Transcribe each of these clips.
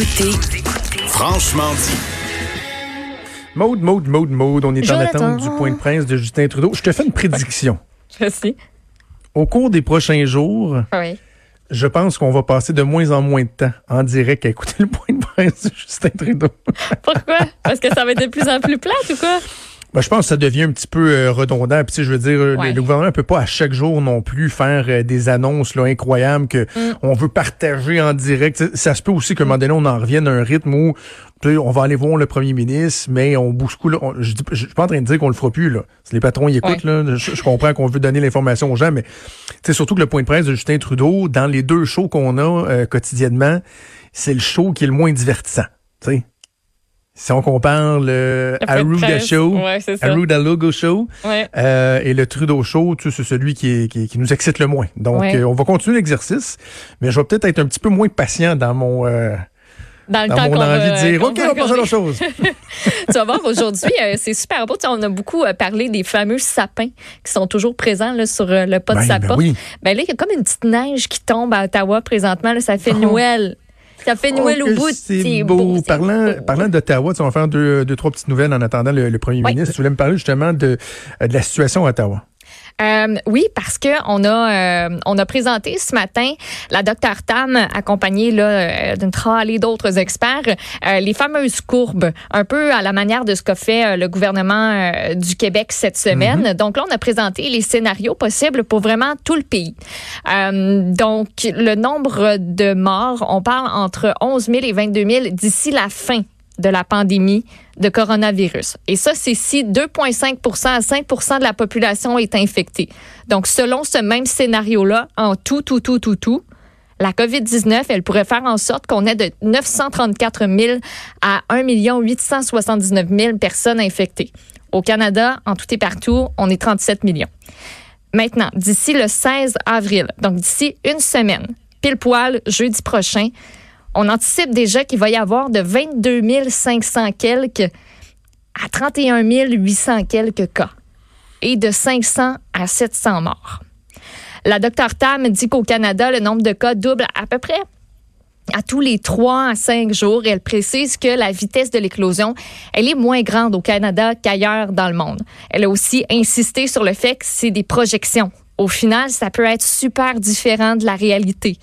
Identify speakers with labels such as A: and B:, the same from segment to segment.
A: écoutez Franchement dit.
B: Maude, Maude, Maude, Maude, on est en attente du point de presse de Justin Trudeau. Je te fais une prédiction.
C: Je sais.
B: Au cours des prochains jours,
C: Oui.
B: je pense qu'on va passer de moins en moins de temps en direct à écouter le point de presse de Justin Trudeau.
C: Pourquoi? Parce que ça va être de plus en plus plate ou quoi?
B: Ben, je pense que ça devient un petit peu euh, redondant. Puis, je veux dire,
C: Ouais.
B: le, le gouvernement ne peut pas à chaque jour non plus faire euh, des annonces là, incroyables que
C: Mm.
B: on veut partager en direct. Ça se peut aussi qu'à un moment donné, on en revienne à un rythme où on va aller voir le premier ministre, mais on bouscule. on- je, je suis pas en train de dire qu'on le fera plus. Là. Si les patrons y écoutent, là, je, je comprends qu'on veut donner l'information aux gens, mais sais, surtout que le point de presse de Justin Trudeau, dans les deux shows qu'on a euh, quotidiennement, c'est le show qui est le moins divertissant. Si on compare le Arruda. Show,
C: Ouais.
B: Arruda Logo Show
C: Ouais.
B: euh, et le Trudeau Show, tu sais, c'est celui qui, est- qui, qui nous excite le moins. Donc,
C: Ouais.
B: euh, on va continuer l'exercice, mais je vais peut-être être un petit peu moins patient dans mon, euh,
C: Dans le
B: dans
C: temps qu'on
B: envie de dire, OK,
C: va
B: on passe à l'autre chose.
C: tu vas voir aujourd'hui, euh, c'est super beau. Tu sais, on a beaucoup euh, parlé des fameux sapins qui sont toujours présents là, sur euh, le pas de
B: Ben,
C: sa
B: ben
C: porte.
B: oui.
C: Ben là, il y a comme une petite neige qui tombe à Ottawa présentement. Là, ça fait
B: Oh.
C: Noël. Ça fait Noël
B: Oh,
C: au bout.
B: C'est beau. Parlant,
C: beau.
B: parlant d'Ottawa, on va faire deux, deux, trois petites nouvelles en attendant le, le premier
C: Oui.
B: ministre. Tu voulais me parler justement de, euh, de la situation à Ottawa.
C: Euh, oui, parce que on a euh, on a présenté ce matin la docteur Tam accompagnée là euh, d'une tralée d'autres experts euh, les fameuses courbes un peu à la manière de ce qu'a fait le gouvernement du Québec cette semaine. Donc là on a présenté les scénarios possibles pour vraiment tout le pays. Donc le nombre de morts, on parle entre 11 000 et 22 000 d'ici la fin de la pandémie de coronavirus. Et ça, c'est si 2,5% à 5% de la population est infectée. Donc, selon ce même scénario-là, en tout, tout, tout, tout, tout, la COVID-19, elle pourrait faire en sorte qu'on ait de 934 000 à 1 879 000 personnes infectées. Au Canada, en tout et partout, on est 37 millions. Maintenant, d'ici le 16 avril, donc d'ici une semaine, pile poil, jeudi prochain, on anticipe déjà qu'il va y avoir de 22 500 quelques à 31 800 quelques cas et de 500 à 700 morts. La docteur Tam dit qu'au Canada, le nombre de cas double à peu près à tous les 3 à 5 jours. Elle précise que la vitesse de l'éclosion, elle est moins grande au Canada qu'ailleurs dans le monde. Elle a aussi insisté sur le fait que c'est des projections. Au final, ça peut être super différent de la réalité.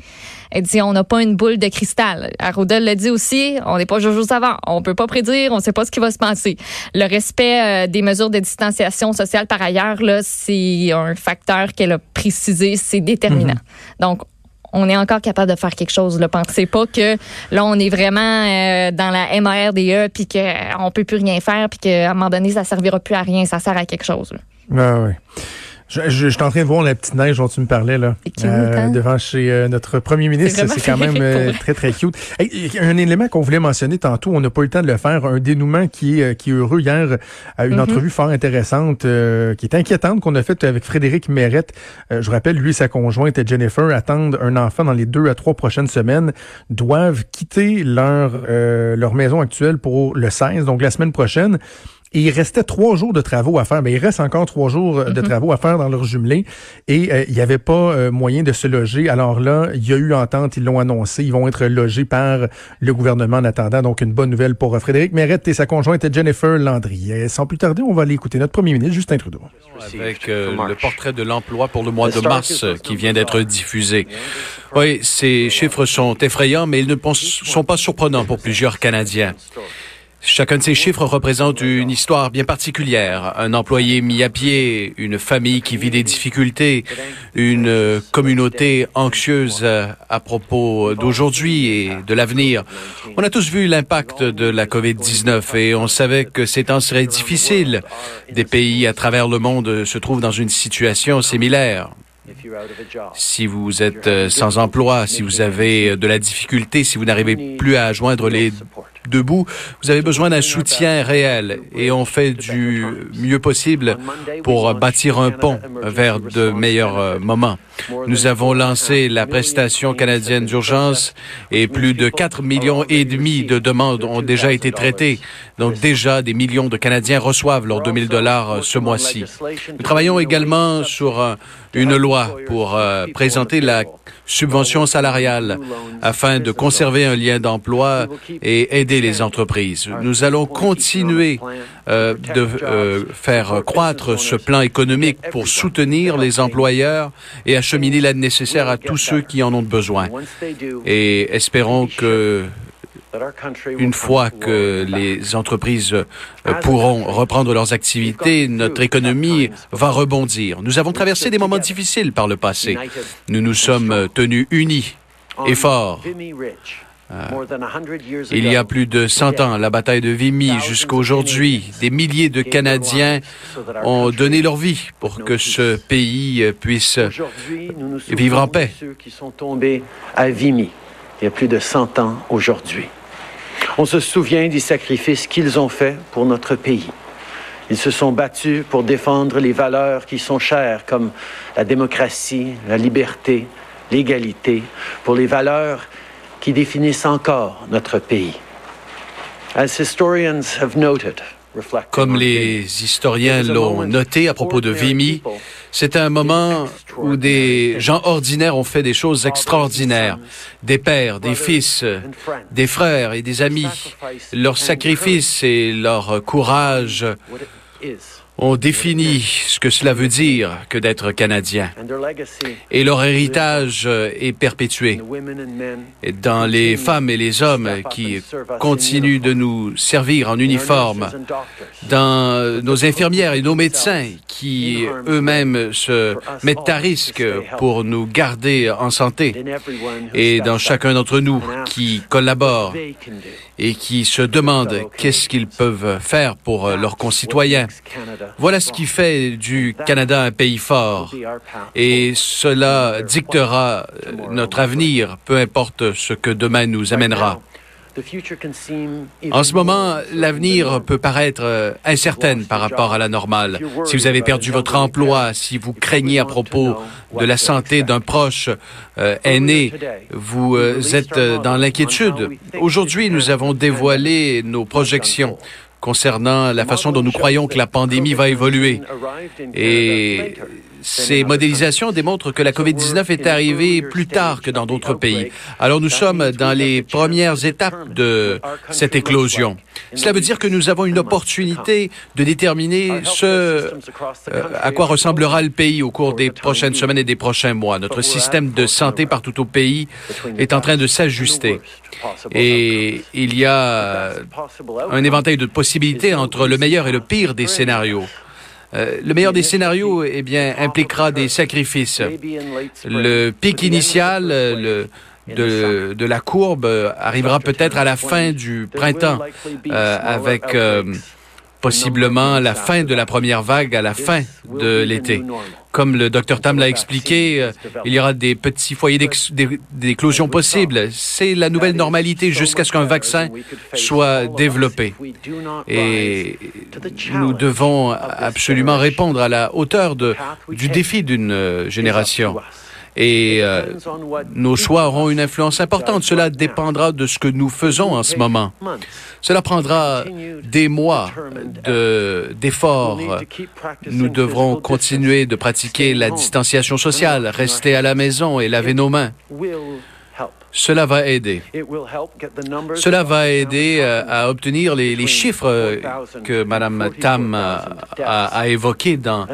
C: Elle dit, on n'a pas une boule de cristal. Arruda l'a dit aussi, on n'est pas Jojo Savant. On peut pas prédire, on sait pas ce qui va se passer. Le respect euh, des mesures de distanciation sociale, par ailleurs, là, c'est un facteur qu'elle a précisé, c'est déterminant. Donc, on est encore capable de faire quelque chose. Ne pensez pas que là, on est vraiment euh, dans la MARDE puis qu'on peut plus rien faire puis qu'à un moment donné, ça servira plus à rien. Ça sert à quelque chose. là.
B: Ah, ouais. Je, je, je suis en train de voir la petite neige dont tu me parlais là,
C: hein?
B: devant chez euh, notre premier ministre. C'est quand même euh, très très cute. Hey, un élément qu'on voulait mentionner tantôt, on n'a pas eu le temps de le faire, un dénouement qui est euh, qui est heureux hier, à une
C: Mhm.
B: entrevue fort intéressante, euh, qui est inquiétante qu'on a faite avec Frédéric Mérette. Euh, je rappelle, lui et sa conjointe Jennifer attendent un enfant dans les deux à trois prochaines semaines, doivent quitter leur euh, leur maison actuelle pour le 16, donc la semaine prochaine. Et il restait trois jours de travaux à faire. Mais il reste encore trois jours euh, de travaux à faire dans leur jumelé. Et euh, il n'y avait pas euh, moyen de se loger. Alors là, il y a eu entente, ils l'ont annoncé. Ils vont être logés par le gouvernement en attendant. Donc, une bonne nouvelle pour euh, Frédéric Mérette et sa conjointe Jennifer Landry. Et sans plus tarder, on va aller écouter notre premier ministre, Justin Trudeau.
D: avec euh, le portrait de l'emploi pour le mois de mars qui vient d'être diffusé. Oui, ces chiffres sont effrayants, mais ils ne sont pas surprenants pour plusieurs Canadiens. Chacun de ces chiffres représente une histoire bien particulière. Un employé mis à pied, une famille qui vit des difficultés, une communauté anxieuse à propos d'aujourd'hui et de l'avenir. On a tous vu l'impact de la COVID-19 et on savait que ces temps seraient difficiles. Des pays à travers le monde se trouvent dans une situation similaire. Si vous êtes sans emploi, si vous avez de la difficulté, si vous n'arrivez plus à joindre les deux bouts, vous avez besoin d'un soutien réel et on fait du mieux possible pour bâtir un pont vers de meilleurs euh, moments. Nous avons lancé la prestation canadienne d'urgence et plus de 4 millions et demi de demandes ont déjà été traitées. Donc déjà, des millions de Canadiens reçoivent leurs 2000 dollars ce mois-ci. Nous travaillons également sur une loi pour euh, présenter la subvention salariale afin de conserver un lien d'emploi et aider les entreprises. Nous allons continuer euh, de euh, faire croître ce plan économique pour soutenir les employeurs et acheminer l'aide nécessaire à tous ceux qui en ont besoin. Et espérons que une fois que les entreprises euh, pourront reprendre leurs activités, notre économie va rebondir. Nous avons traversé des moments difficiles par le passé. Nous nous sommes tenus unis et forts. Euh, il y a plus de 100 ans, la bataille de Vimy jusqu'à aujourd'hui, des milliers de Canadiens ont donné leur vie pour que ce pays puisse vivre en paix.
E: Il y a plus de 100 ans aujourd'hui. On se souvient des sacrifices qu'ils ont faits pour notre pays. Ils se sont battus pour défendre les valeurs qui sont chères, comme la démocratie, la liberté, l'égalité, pour les valeurs qui définissent encore notre pays. As historians have noted,
D: comme les historiens l'ont noté à propos de Vimy, c'est un moment où des gens ordinaires ont fait des choses extraordinaires. Des pères, des fils, des frères et des amis. Leur sacrifice et leur courage ont défini ce que cela veut dire que d'être Canadien. Et leur héritage est perpétué. dans les femmes et les hommes qui continuent de nous servir en uniforme, dans nos infirmières et nos médecins qui eux-mêmes se mettent à risque pour nous garder en santé, et dans chacun d'entre nous qui collabore et qui se demandent qu'est-ce qu'ils peuvent faire pour leurs concitoyens. Voilà ce qui fait du Canada un pays fort. Et cela dictera notre avenir, peu importe ce que demain nous amènera. En ce moment, l'avenir peut paraître euh, incertain par rapport à la normale. Si vous avez perdu votre emploi, si vous craignez à propos de la santé d'un proche euh, aîné, vous euh, êtes dans l'inquiétude. Aujourd'hui, nous avons dévoilé nos projections concernant la façon dont nous croyons que la pandémie va évoluer. Et ces modélisations démontrent que la COVID-19 est arrivée plus tard que dans d'autres pays. Alors nous sommes dans les premières étapes de cette éclosion. Cela veut dire que nous avons une opportunité de déterminer ce euh, à quoi ressemblera le pays au cours des prochaines semaines et des prochains mois. Notre système de santé partout au pays est en train de s'ajuster. Et il y a un éventail de possibilités entre le meilleur et le pire des scénarios. Euh, le meilleur des scénarios, eh bien, impliquera des sacrifices. Le pic initial, le, de, de, la courbe euh, arrivera peut-être à la fin du printemps, euh, avec possiblement la fin de la première vague à la fin de l'été. Comme le docteur Tam l'a expliqué, euh, il y aura des petits foyers d'éclosion possibles. C'est la nouvelle normalité jusqu'à ce qu'un vaccin soit développé. Et nous devons absolument répondre à la hauteur du défi d'une euh, génération et euh, nos choix auront une influence importante. Cela dépendra de ce que nous faisons en ce moment. Cela prendra des mois d'efforts. nous devrons continuer de pratiquer la distanciation sociale, rester à la maison et laver nos mains. Cela va aider. Cela va aider euh, à obtenir les, chiffres euh, que Mme Tam a, évoqués dans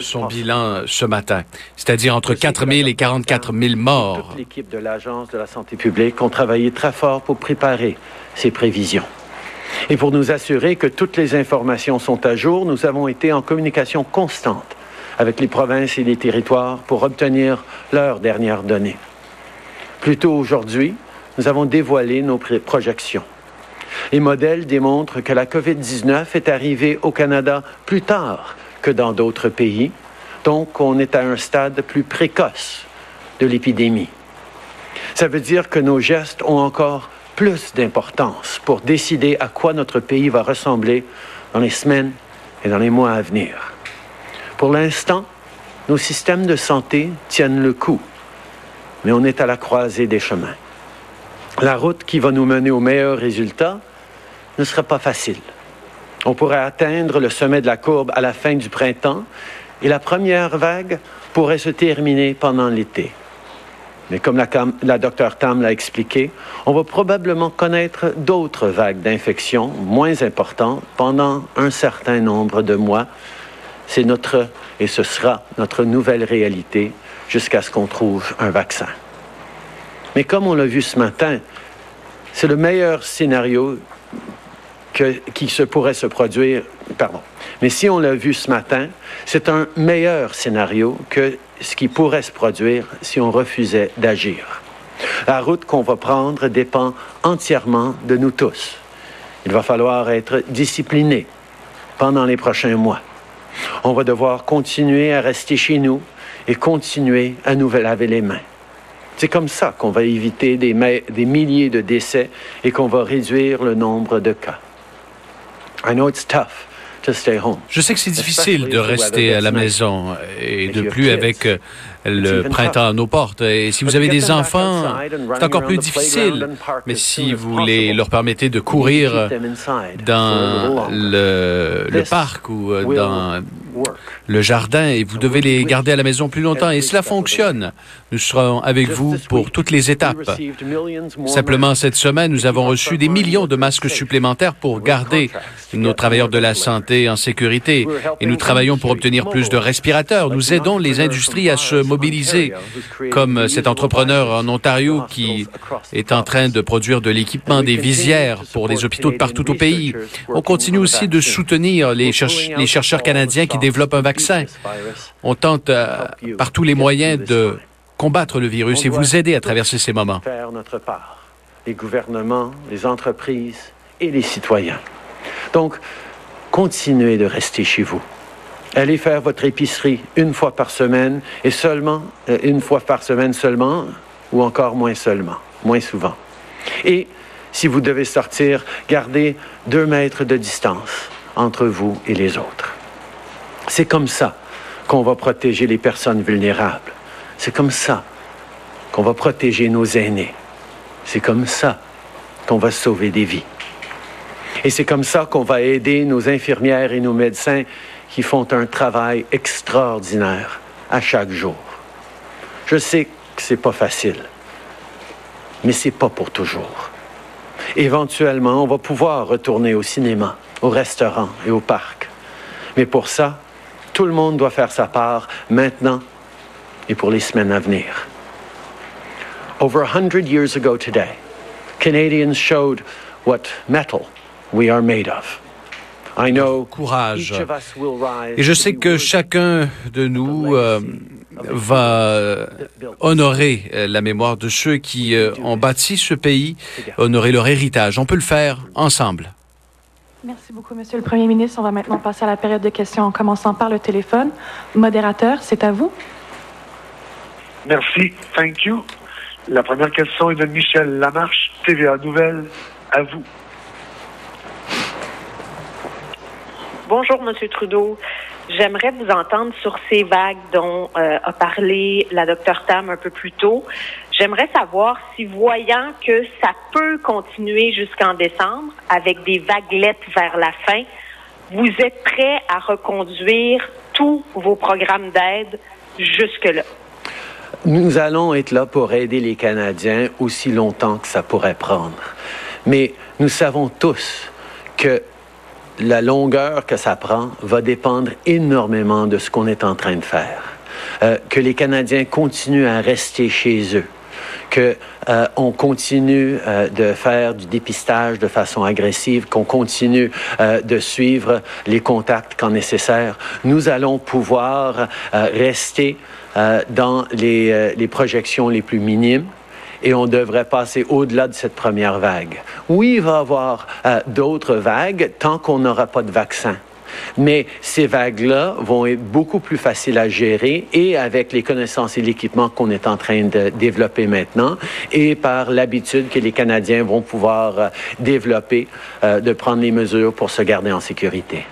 D: son bilan ce matin, c'est-à-dire entre 4 000 et 44 000 morts.
E: L'équipe de l'Agence de la santé publique ont travaillé très fort pour préparer ces prévisions. Et pour nous assurer que toutes les informations sont à jour, nous avons été en communication constante avec les provinces et les territoires pour obtenir leurs dernières données. Plus tôt aujourd'hui, nous avons dévoilé nos projections. Les modèles démontrent que la COVID-19 est arrivée au Canada plus tard que dans d'autres pays, donc on est à un stade plus précoce de l'épidémie. Ça veut dire que nos gestes ont encore plus d'importance pour décider à quoi notre pays va ressembler dans les semaines et dans les mois à venir. Pour l'instant, Nos systèmes de santé tiennent le coup, mais on est à la croisée des chemins. La route qui va nous mener aux meilleurs résultats ne sera pas facile. On pourrait atteindre le sommet de la courbe à la fin du printemps et la première vague pourrait se terminer pendant l'été. Mais comme la, la docteur Tam l'a expliqué, on va probablement connaître d'autres vagues d'infection moins importantes pendant un certain nombre de mois. C'est notre, et ce sera notre nouvelle réalité jusqu'à ce qu'on trouve un vaccin. Mais comme on l'a vu ce matin, c'est le meilleur scénario qui se pourrait se produire. Pardon. Mais si on l'a vu ce matin, c'est un meilleur scénario que ce qui pourrait se produire si on refusait d'agir. La route qu'on va prendre dépend entièrement de nous tous. Il va falloir être discipliné pendant les prochains mois. On va devoir continuer à rester chez nous et continuer à nous laver les mains. C'est comme ça qu'on va éviter des, milliers de décès et qu'on va réduire le nombre de cas. I know it's tough.
D: Je sais que c'est difficile de rester à la maison et de plus avec euh, le printemps à nos portes. Et si vous avez des enfants, c'est encore plus difficile. Mais si vous les, leur permettez de courir dans le, le parc ou euh, dans le jardin et vous devez les garder à la maison plus longtemps. Et cela fonctionne. Nous serons avec vous pour toutes les étapes. Simplement, cette semaine, nous avons reçu des millions de masques supplémentaires pour garder nos travailleurs de la santé en sécurité. Et nous travaillons pour obtenir plus de respirateurs. Nous aidons les industries à se mobiliser, comme cet entrepreneur en Ontario qui est en train de produire de l'équipement, des visières pour les hôpitaux de partout au pays. On continue aussi de soutenir les, les chercheurs canadiens qui développent un vaccin. On tente euh, par tous les moyens de combattre le virus et vous aider à traverser ces moments.
E: Faire notre part, les gouvernements, les entreprises et les citoyens. Donc, continuez de rester chez vous. Allez faire votre épicerie une fois par semaine et seulement, euh, une fois par semaine seulement, ou encore moins seulement, moins souvent. Et si vous devez sortir, gardez deux mètres de distance entre vous et les autres. C'est comme ça qu'on va protéger les personnes vulnérables. C'est comme ça qu'on va protéger nos aînés. C'est comme ça qu'on va sauver des vies. Et c'est comme ça qu'on va aider nos infirmières et nos médecins qui font un travail extraordinaire à chaque jour. Je sais que c'est pas facile, mais c'est pas pour toujours. Éventuellement, on va pouvoir retourner au cinéma, au restaurant et au parc. Mais pour ça, tout le monde doit faire sa part maintenant et pour les semaines à venir. Over a hundred years ago today, Canadians showed what metal we are made of. I know
D: courage. Et je sais que chacun de nous euh, va honorer euh, la mémoire de ceux qui euh, ont bâti ce pays, honorer leur héritage. On peut le faire ensemble.
F: Merci beaucoup, Monsieur le Premier ministre. On va maintenant passer à la période de questions en commençant par le téléphone. Modérateur, c'est à vous.
G: Merci. Thank you. La première question est de Michel Lamarche, TVA Nouvelle. À vous.
H: Bonjour, Monsieur Trudeau. J'aimerais vous entendre sur ces vagues dont euh, a parlé la docteur Tam un peu plus tôt. J'aimerais savoir si, voyant que ça peut continuer jusqu'en décembre avec des vaguelettes vers la fin, vous êtes prêt à reconduire tous vos programmes d'aide jusque-là?
E: Nous allons être là pour aider les Canadiens aussi longtemps que ça pourrait prendre. Mais nous savons tous que la longueur que ça prend va dépendre énormément de ce qu'on est en train de faire. Euh, que les Canadiens continuent à rester chez eux, que euh, on continue euh, de faire du dépistage de façon agressive, qu'on continue euh, de suivre les contacts quand nécessaire, nous allons pouvoir euh, rester dans les, les projections les plus minimes et on devrait passer au-delà de cette première vague. Oui, il va y avoir euh, d'autres vagues tant qu'on n'aura pas de vaccin. Mais ces vagues-là vont être beaucoup plus faciles à gérer et avec les connaissances et l'équipement qu'on est en train de développer maintenant et par l'habitude que les Canadiens vont pouvoir euh, développer euh, de prendre les mesures pour se garder en sécurité.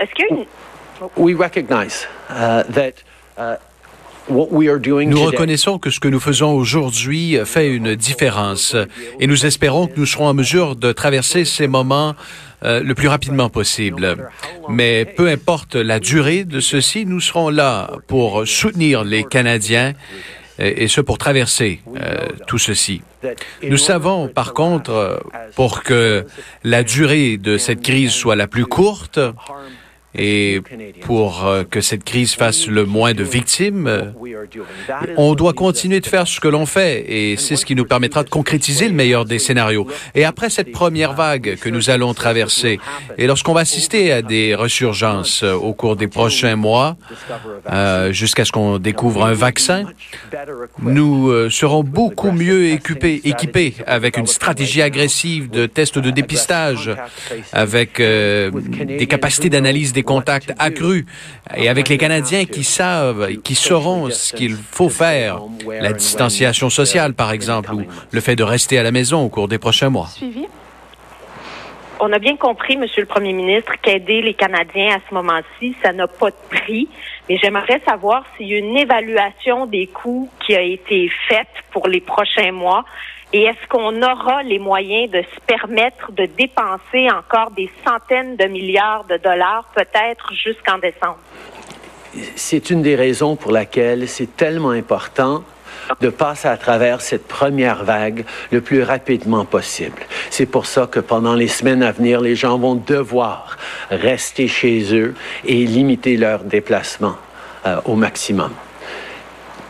H: Est-ce qu'il y a une
E: We recognize uh, that uh,
D: nous reconnaissons que ce que nous faisons aujourd'hui fait une différence et nous espérons que nous serons en mesure de traverser ces moments euh, le plus rapidement possible. Mais peu importe la durée de ceci, nous serons là pour soutenir les Canadiens et, ce pour traverser euh, tout ceci. Nous savons par contre, pour que la durée de cette crise soit la plus courte, et pour euh, que cette crise fasse le moins de victimes, on doit continuer de faire ce que l'on fait et c'est ce qui nous permettra de concrétiser le meilleur des scénarios. Et après cette première vague que nous allons traverser, et lorsqu'on va assister à des resurgences euh, au cours des prochains mois, euh, jusqu'à ce qu'on découvre un vaccin, nous serons beaucoup mieux équipés avec une stratégie agressive de tests de dépistage, avec des capacités d'analyse des contacts accrus et avec les Canadiens qui savent, qui sauront ce qu'il faut faire, la distanciation sociale, par exemple, ou le fait de rester à la maison au cours des prochains mois.
H: On a bien compris, Monsieur le Premier ministre, qu'aider les Canadiens à ce moment-ci, ça n'a pas de prix. Mais j'aimerais savoir s'il y a une évaluation des coûts qui a été faite pour les prochains mois et est-ce qu'on aura les moyens de se permettre de dépenser encore des centaines de milliards de dollars, peut-être jusqu'en décembre?
E: C'est une des raisons pour laquelle c'est tellement important de passer à travers cette première vague le plus rapidement possible. C'est pour ça que pendant les semaines à venir, les gens vont devoir rester chez eux et limiter leurs déplacements euh, au maximum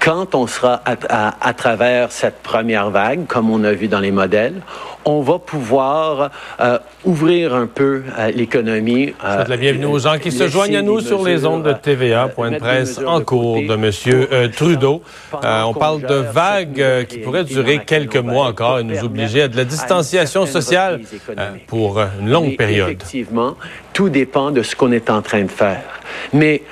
E: quand on sera à, travers cette première vague, comme on a vu dans les modèles, on va pouvoir euh, ouvrir un peu euh, l'économie.
I: Euh, la bienvenue aux gens qui se joignent à nous sur les ondes de TVA. Point de presse en cours de M. Trudeau. on parle de vagues qui pourraient durer quelques mois encore et nous obliger à de la distanciation sociale pour une longue période.
E: Effectivement, tout dépend de ce qu'on est en train de faire. Mais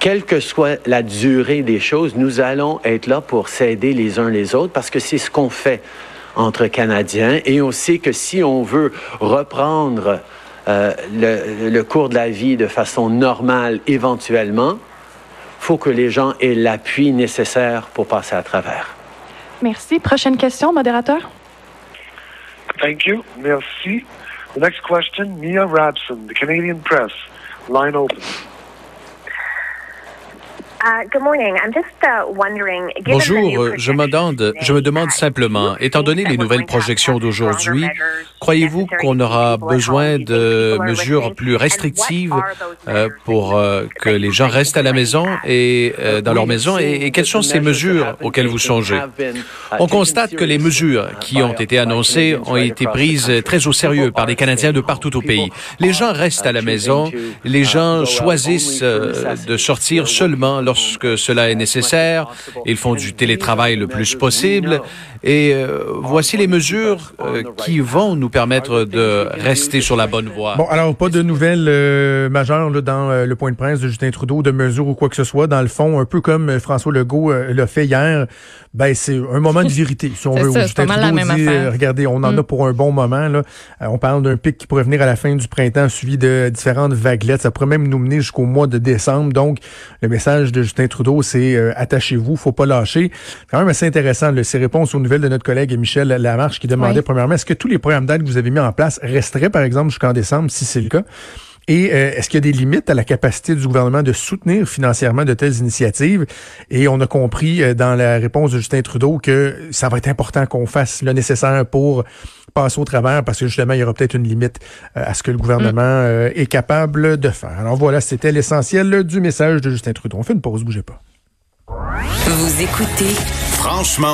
E: quelle que soit la durée des choses, nous allons être là pour s'aider les uns les autres parce que c'est ce qu'on fait entre Canadiens et on sait que si on veut reprendre euh, le, cours de la vie de façon normale éventuellement, faut que les gens aient l'appui nécessaire pour passer à travers.
F: Merci. Prochaine question, modérateur.
G: Thank you. Merci. The next question, Mia Rabson, the Canadian Press. Line open.
J: Uh, uh,
D: Bonjour, je me demande, je me demande simplement, étant donné les nouvelles projections d'aujourd'hui, croyez-vous qu'on aura besoin de mesures plus restrictives euh, pour euh, que les gens restent à la maison et euh, dans leur maison et, quelles sont ces mesures auxquelles vous songez? On constate que les mesures qui ont été annoncées ont été prises très au sérieux par les Canadiens de partout au pays. Les gens restent à la maison, les gens choisissent de sortir seulement lorsque cela est nécessaire. Ils font du télétravail le plus possible. Et euh, voici les mesures euh, qui vont nous permettre de rester sur la bonne voie.
B: Bon, alors pas de nouvelles euh, majeures là, dans le point de presse de Justin Trudeau, de mesures ou quoi que ce soit. Dans le fond, un peu comme François Legault l'a fait hier, ben c'est un moment de vérité, si on veut.
C: Ça, Justin Trudeau dit,
B: regardez, on en a mm. pour un bon moment. Là. on parle d'un pic qui pourrait venir à la fin du printemps, suivi de différentes vaguelettes. Ça pourrait même nous mener jusqu'au mois de décembre. Donc, le message de Justin Trudeau, c'est attachez-vous, faut pas lâcher. C'est quand même assez intéressant, là, ces réponses aux nouvelles de notre collègue Michel Lamarche qui demandait premièrement, est-ce que tous les programmes d'aide que vous avez mis en place resteraient, par exemple, jusqu'en décembre, si c'est le cas? Et euh, est-ce qu'il y a des limites à la capacité du gouvernement de soutenir financièrement de telles initiatives? Et on a compris euh, dans la réponse de Justin Trudeau que ça va être important qu'on fasse le nécessaire pour passer au travers parce que justement, il y aura peut-être une limite euh, à ce que le gouvernement mm. est capable de faire. Alors voilà, c'était l'essentiel du message de Justin Trudeau. On fait une pause, bougez pas.
A: Vous écoutez Franchement